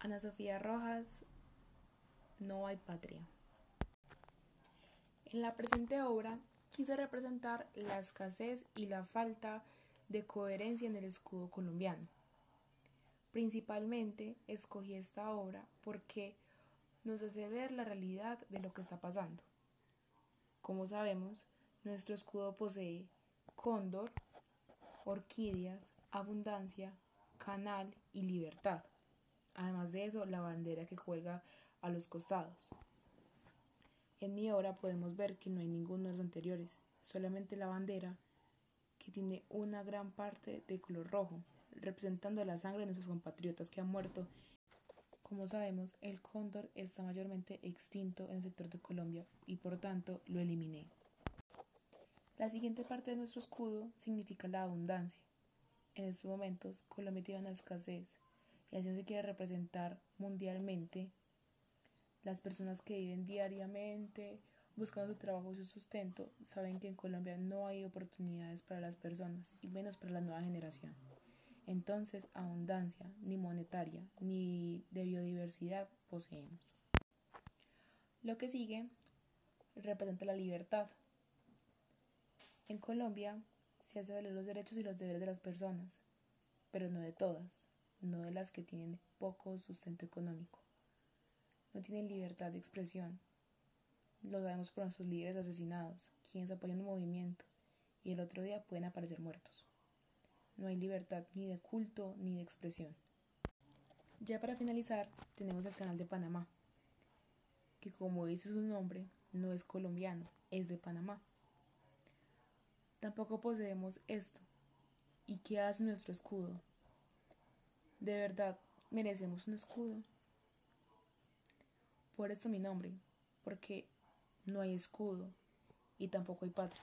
Ana Sofía Rojas, No hay patria. En la presente obra quise representar la escasez y la falta de coherencia en el escudo colombiano. Principalmente escogí esta obra porque nos hace ver la realidad de lo que está pasando. Como sabemos, nuestro escudo posee cóndor, orquídeas, abundancia, canal y libertad. Además de eso, la bandera que cuelga a los costados. En mi obra podemos ver que no hay ninguno de los anteriores, solamente la bandera que tiene una gran parte de color rojo, representando la sangre de nuestros compatriotas que han muerto. Como sabemos, el cóndor está mayormente extinto en el sector de Colombia y por tanto lo eliminé. La siguiente parte de nuestro escudo significa la abundancia. En estos momentos, Colombia tiene una escasez así se quiere representar mundialmente las personas que viven diariamente buscando su trabajo y su sustento saben que en Colombia no hay oportunidades para las personas y menos para la nueva generación. Entonces, abundancia, ni monetaria, ni de biodiversidad poseemos. Lo que sigue representa la libertad. En Colombia se hace valer los derechos y los deberes de las personas, pero no de todas no de las que tienen poco sustento económico. No tienen libertad de expresión. Lo sabemos por nuestros líderes asesinados, quienes apoyan un movimiento y el otro día pueden aparecer muertos. No hay libertad ni de culto ni de expresión. Ya para finalizar, tenemos el canal de Panamá, que como dice su nombre, no es colombiano, es de Panamá. Tampoco poseemos esto. ¿Y qué hace nuestro escudo? De verdad, merecemos un escudo. Por esto mi nombre, porque no hay escudo y tampoco hay patria.